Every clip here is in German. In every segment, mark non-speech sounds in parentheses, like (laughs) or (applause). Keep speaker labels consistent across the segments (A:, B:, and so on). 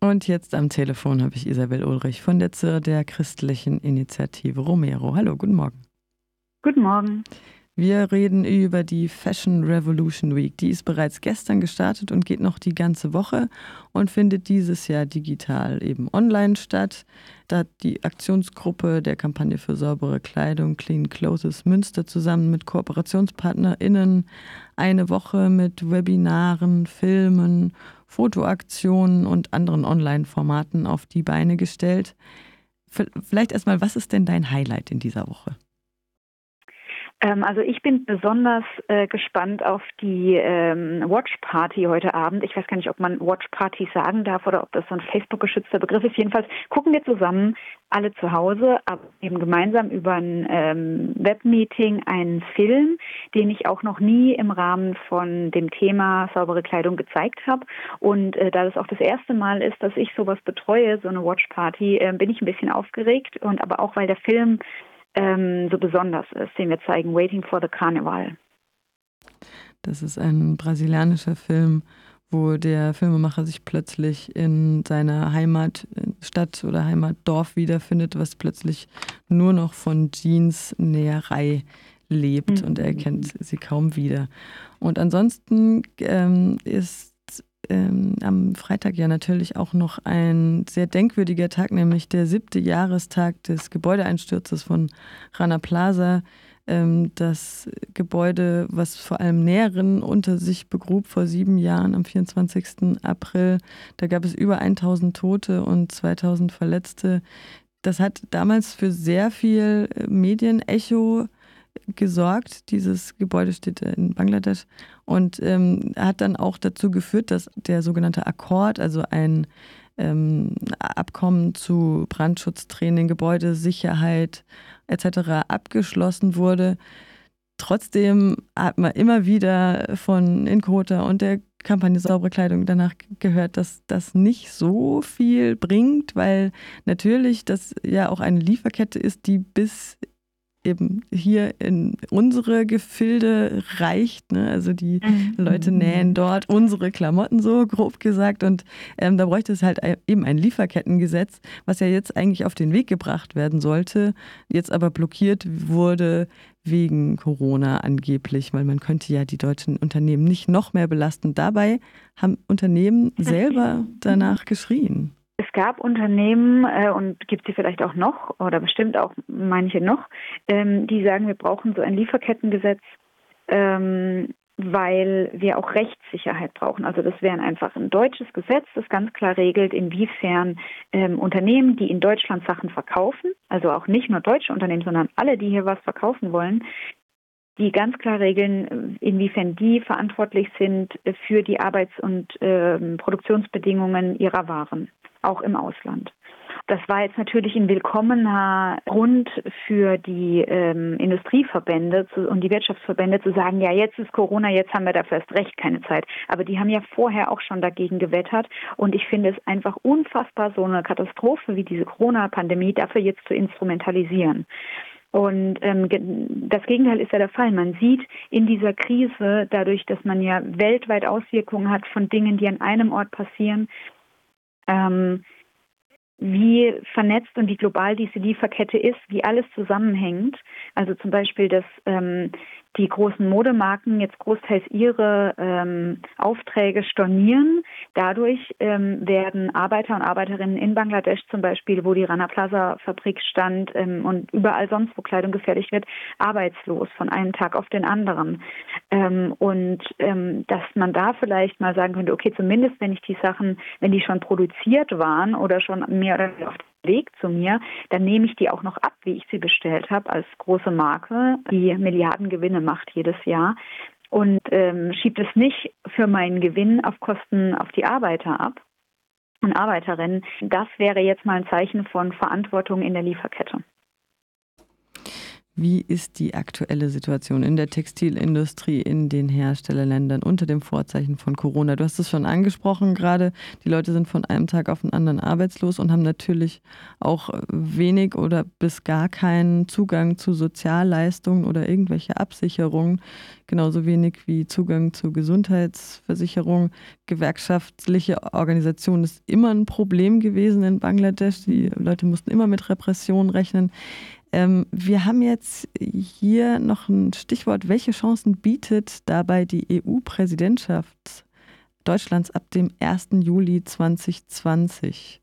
A: Und jetzt am Telefon habe ich Isabel Ulrich von der ZIR der christlichen Initiative Romero. Hallo, guten Morgen.
B: Guten Morgen.
A: Wir reden über die Fashion Revolution Week. Die ist bereits gestern gestartet und geht noch die ganze Woche und findet dieses Jahr digital eben online statt. Da hat die Aktionsgruppe der Kampagne für saubere Kleidung Clean Clothes Münster zusammen mit KooperationspartnerInnen eine Woche mit Webinaren, Filmen, Fotoaktionen und anderen Online-Formaten auf die Beine gestellt. Vielleicht erstmal, was ist denn dein Highlight in dieser Woche?
B: Ähm, also ich bin besonders äh, gespannt auf die ähm, Watch Party heute Abend. Ich weiß gar nicht, ob man Watch Party sagen darf oder ob das so ein Facebook-geschützter Begriff ist. Jedenfalls gucken wir zusammen alle zu Hause, aber eben gemeinsam über ein ähm, Webmeeting einen Film, den ich auch noch nie im Rahmen von dem Thema saubere Kleidung gezeigt habe. Und äh, da das auch das erste Mal ist, dass ich sowas betreue, so eine Watch Party, äh, bin ich ein bisschen aufgeregt und aber auch weil der Film ähm, so besonders ist, den wir zeigen, Waiting for the Carnival.
A: Das ist ein brasilianischer Film, wo der Filmemacher sich plötzlich in seiner Heimatstadt oder Heimatdorf wiederfindet, was plötzlich nur noch von Jeans-Näherei lebt mhm. und er erkennt sie kaum wieder. Und ansonsten ähm, ist ähm, am Freitag ja natürlich auch noch ein sehr denkwürdiger Tag, nämlich der siebte Jahrestag des Gebäudeeinsturzes von Rana Plaza. Ähm, das Gebäude, was vor allem Näheren unter sich begrub vor sieben Jahren am 24. April. Da gab es über 1000 Tote und 2000 Verletzte. Das hat damals für sehr viel Medienecho gesorgt. Dieses Gebäude steht in Bangladesch und ähm, hat dann auch dazu geführt, dass der sogenannte Akkord, also ein ähm, Abkommen zu Brandschutztraining, Gebäudesicherheit etc. abgeschlossen wurde. Trotzdem hat man immer wieder von Inkota und der Kampagne Saubere Kleidung danach gehört, dass das nicht so viel bringt, weil natürlich das ja auch eine Lieferkette ist, die bis eben hier in unsere Gefilde reicht. Ne? Also die mhm. Leute nähen dort unsere Klamotten so, grob gesagt. Und ähm, da bräuchte es halt eben ein Lieferkettengesetz, was ja jetzt eigentlich auf den Weg gebracht werden sollte, jetzt aber blockiert wurde wegen Corona angeblich, weil man könnte ja die deutschen Unternehmen nicht noch mehr belasten. Dabei haben Unternehmen selber danach geschrien.
B: Es gab Unternehmen äh, und gibt sie vielleicht auch noch oder bestimmt auch manche noch, ähm, die sagen, wir brauchen so ein Lieferkettengesetz, ähm, weil wir auch Rechtssicherheit brauchen. Also das wäre einfach ein deutsches Gesetz, das ganz klar regelt, inwiefern ähm, Unternehmen, die in Deutschland Sachen verkaufen, also auch nicht nur deutsche Unternehmen, sondern alle, die hier was verkaufen wollen, die ganz klar regeln, inwiefern die verantwortlich sind für die Arbeits- und äh, Produktionsbedingungen ihrer Waren auch im Ausland. Das war jetzt natürlich ein willkommener Grund für die ähm, Industrieverbände zu, und die Wirtschaftsverbände zu sagen, ja, jetzt ist Corona, jetzt haben wir dafür erst recht keine Zeit. Aber die haben ja vorher auch schon dagegen gewettert. Und ich finde es einfach unfassbar, so eine Katastrophe wie diese Corona-Pandemie dafür jetzt zu instrumentalisieren. Und ähm, das Gegenteil ist ja der Fall. Man sieht in dieser Krise, dadurch, dass man ja weltweit Auswirkungen hat von Dingen, die an einem Ort passieren, ähm, wie vernetzt und wie global diese Lieferkette ist, wie alles zusammenhängt. Also zum Beispiel, dass ähm, die großen Modemarken jetzt großteils ihre ähm, Aufträge stornieren. Dadurch ähm, werden Arbeiter und Arbeiterinnen in Bangladesch zum Beispiel, wo die Rana Plaza Fabrik stand ähm, und überall sonst, wo Kleidung gefertigt wird, arbeitslos von einem Tag auf den anderen. Ähm, und ähm, dass man da vielleicht mal sagen könnte, okay, zumindest wenn ich die Sachen, wenn die schon produziert waren oder schon mehr oder weniger auf Weg zu mir, dann nehme ich die auch noch ab, wie ich sie bestellt habe, als große Marke, die Milliarden Gewinne macht jedes Jahr und ähm, schiebt es nicht für meinen Gewinn auf Kosten auf die Arbeiter ab und Arbeiterinnen. Das wäre jetzt mal ein Zeichen von Verantwortung in der Lieferkette.
A: Wie ist die aktuelle Situation in der Textilindustrie in den Herstellerländern unter dem Vorzeichen von Corona? Du hast es schon angesprochen gerade. Die Leute sind von einem Tag auf den anderen arbeitslos und haben natürlich auch wenig oder bis gar keinen Zugang zu Sozialleistungen oder irgendwelche Absicherungen. Genauso wenig wie Zugang zu Gesundheitsversicherung. Gewerkschaftliche Organisation ist immer ein Problem gewesen in Bangladesch. Die Leute mussten immer mit Repression rechnen. Ähm, wir haben jetzt hier noch ein Stichwort. Welche Chancen bietet dabei die EU-Präsidentschaft Deutschlands ab dem 1. Juli 2020?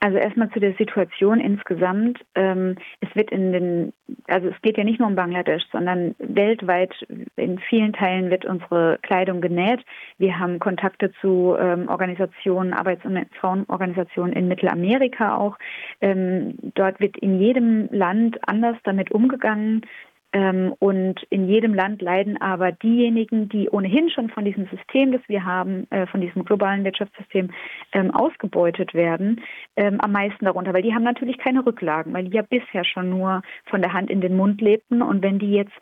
B: Also erstmal zu der Situation insgesamt. Ähm, es wird in den, also es geht ja nicht nur um Bangladesch, sondern weltweit in vielen Teilen wird unsere Kleidung genäht. Wir haben Kontakte zu ähm, Organisationen, Arbeits- und Frauenorganisationen in Mittelamerika auch. Ähm, dort wird in jedem Land anders damit umgegangen. Ähm, und in jedem Land leiden aber diejenigen, die ohnehin schon von diesem System, das wir haben, äh, von diesem globalen Wirtschaftssystem ähm, ausgebeutet werden, ähm, am meisten darunter, weil die haben natürlich keine Rücklagen, weil die ja bisher schon nur von der Hand in den Mund lebten. Und wenn die jetzt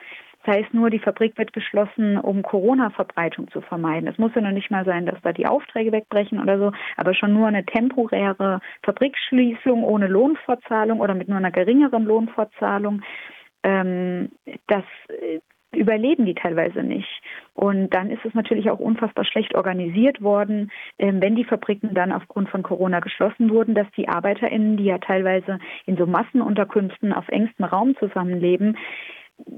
B: sei es nur, die Fabrik wird geschlossen, um Corona-Verbreitung zu vermeiden. Es muss ja noch nicht mal sein, dass da die Aufträge wegbrechen oder so, aber schon nur eine temporäre Fabrikschließung ohne Lohnfortzahlung oder mit nur einer geringeren Lohnfortzahlung ähm, das äh, überleben die teilweise nicht. Und dann ist es natürlich auch unfassbar schlecht organisiert worden, ähm, wenn die Fabriken dann aufgrund von Corona geschlossen wurden, dass die ArbeiterInnen, die ja teilweise in so Massenunterkünften auf engstem Raum zusammenleben,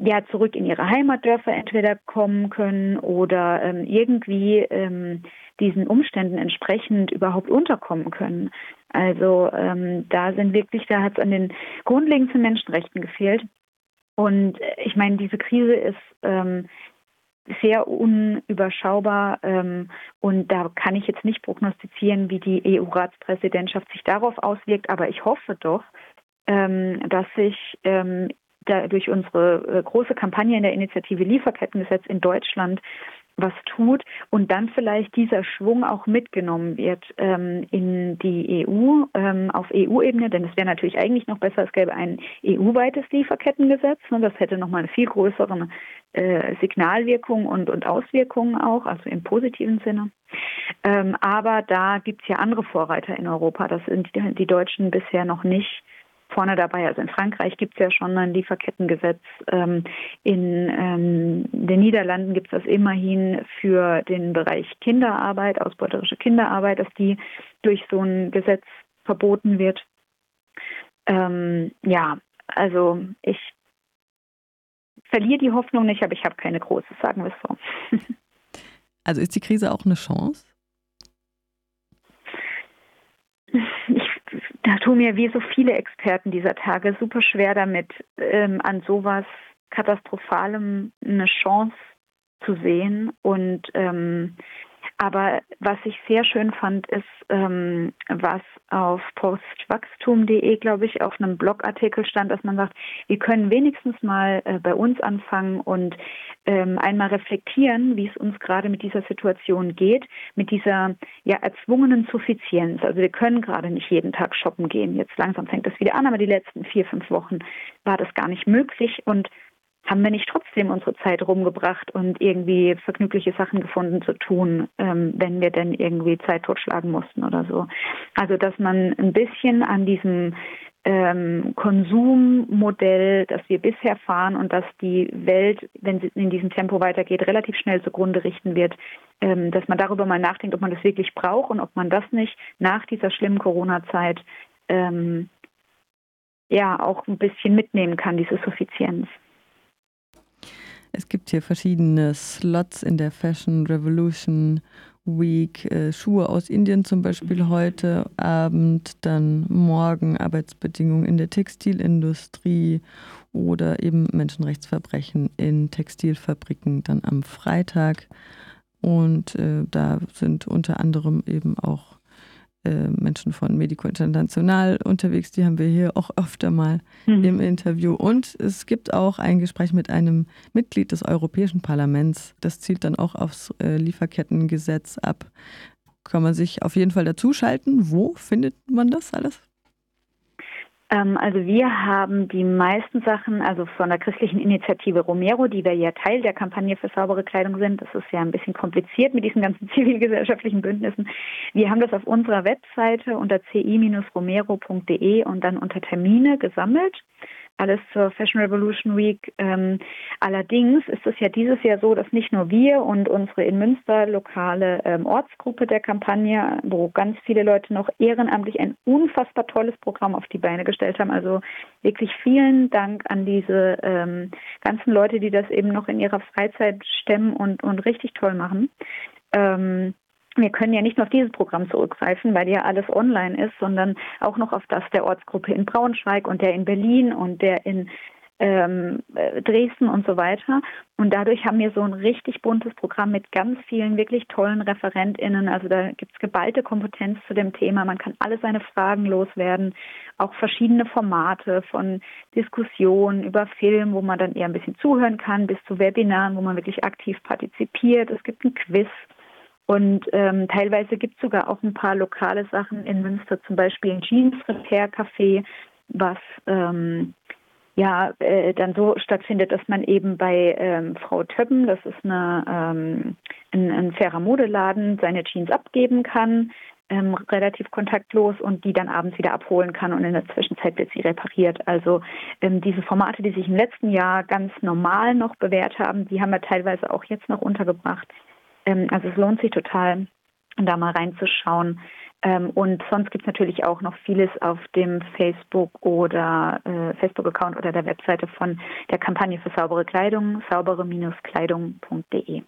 B: ja zurück in ihre Heimatdörfer entweder kommen können oder ähm, irgendwie ähm, diesen Umständen entsprechend überhaupt unterkommen können. Also ähm, da sind wirklich, da hat es an den grundlegenden Menschenrechten gefehlt. Und äh, ich meine, diese Krise ist ähm, sehr unüberschaubar ähm, und da kann ich jetzt nicht prognostizieren, wie die EU-Ratspräsidentschaft sich darauf auswirkt, aber ich hoffe doch, ähm, dass sich ähm, durch unsere äh, große Kampagne in der Initiative Lieferkettengesetz in Deutschland was tut und dann vielleicht dieser Schwung auch mitgenommen wird ähm, in die EU ähm, auf EU-Ebene, denn es wäre natürlich eigentlich noch besser, es gäbe ein EU-weites Lieferkettengesetz. Ne, das hätte nochmal eine viel größere äh, Signalwirkung und, und Auswirkungen auch, also im positiven Sinne. Ähm, aber da gibt es ja andere Vorreiter in Europa. Das sind die, die Deutschen bisher noch nicht vorne dabei. Also in Frankreich gibt es ja schon ein Lieferkettengesetz. Ähm, in ähm, den Niederlanden gibt es das immerhin für den Bereich Kinderarbeit, ausbeuterische Kinderarbeit, dass die durch so ein Gesetz verboten wird. Ähm, ja, also ich verliere die Hoffnung nicht, aber ich habe keine große, sagen wir es so. (laughs)
A: Also ist die Krise auch eine Chance?
B: Ich da tun mir wie so viele Experten dieser Tage super schwer damit, ähm, an sowas Katastrophalem eine Chance zu sehen. Und ähm, aber was ich sehr schön fand, ist, ähm, was auf postwachstum.de, glaube ich, auf einem Blogartikel stand, dass man sagt, wir können wenigstens mal äh, bei uns anfangen und ähm, einmal reflektieren, wie es uns gerade mit dieser Situation geht, mit dieser ja erzwungenen Suffizienz. Also wir können gerade nicht jeden Tag shoppen gehen. Jetzt langsam fängt das wieder an, aber die letzten vier, fünf Wochen war das gar nicht möglich und haben wir nicht trotzdem unsere Zeit rumgebracht und irgendwie vergnügliche Sachen gefunden zu tun, ähm, wenn wir denn irgendwie Zeit totschlagen mussten oder so. Also dass man ein bisschen an diesem ähm, Konsummodell, das wir bisher fahren und dass die Welt, wenn sie in diesem Tempo weitergeht, relativ schnell zugrunde richten wird, ähm, dass man darüber mal nachdenkt, ob man das wirklich braucht und ob man das nicht nach dieser schlimmen Corona-Zeit ähm, ja auch ein bisschen mitnehmen kann, diese Suffizienz.
A: Es gibt hier verschiedene Slots in der Fashion Revolution Week. Äh, Schuhe aus Indien zum Beispiel heute Abend, dann morgen Arbeitsbedingungen in der Textilindustrie oder eben Menschenrechtsverbrechen in Textilfabriken dann am Freitag. Und äh, da sind unter anderem eben auch äh, Menschen von Medico International unterwegs. Die haben wir hier auch öfter mal mhm. im Interview. Und es gibt auch ein Gespräch mit einem Mitglied des Europäischen Parlaments. Das zielt dann auch aufs äh, Lieferkettengesetz ab. Kann man sich auf jeden Fall dazuschalten. Wo findet man das alles?
B: Ähm, also wir haben die meisten Sachen, also von der christlichen Initiative Romero, die wir ja Teil der Kampagne für saubere Kleidung sind. Das ist ja ein bisschen kompliziert mit diesen ganzen (laughs) zivilgesellschaftlichen Bündnissen. Wir haben das auf unserer Webseite unter ci-romero.de und dann unter Termine gesammelt alles zur Fashion Revolution Week. Ähm, allerdings ist es ja dieses Jahr so, dass nicht nur wir und unsere in Münster lokale ähm, Ortsgruppe der Kampagne, wo ganz viele Leute noch ehrenamtlich ein unfassbar tolles Programm auf die Beine gestellt haben. Also wirklich vielen Dank an diese ähm, ganzen Leute, die das eben noch in ihrer Freizeit stemmen und, und richtig toll machen. Ähm, wir können ja nicht nur auf dieses Programm zurückgreifen, weil ja alles online ist, sondern auch noch auf das der Ortsgruppe in Braunschweig und der in Berlin und der in ähm, äh, Dresden und so weiter. Und dadurch haben wir so ein richtig buntes Programm mit ganz vielen wirklich tollen ReferentInnen. Also da gibt es geballte Kompetenz zu dem Thema. Man kann alle seine Fragen loswerden. Auch verschiedene Formate von Diskussionen über Film, wo man dann eher ein bisschen zuhören kann, bis zu Webinaren, wo man wirklich aktiv partizipiert. Es gibt ein Quiz. Und ähm, teilweise gibt es sogar auch ein paar lokale Sachen in Münster, zum Beispiel ein Jeans Repair Café, was ähm, ja äh, dann so stattfindet, dass man eben bei ähm, Frau Töppen, das ist eine, ähm, ein, ein fairer Modeladen, seine Jeans abgeben kann, ähm, relativ kontaktlos und die dann abends wieder abholen kann und in der Zwischenzeit wird sie repariert. Also ähm, diese Formate, die sich im letzten Jahr ganz normal noch bewährt haben, die haben wir teilweise auch jetzt noch untergebracht. Ähm, also es lohnt sich total, da mal reinzuschauen. Ähm, und sonst gibt es natürlich auch noch vieles auf dem Facebook oder äh, Facebook-Account oder der Webseite von der Kampagne für saubere Kleidung, saubere-kleidung.de.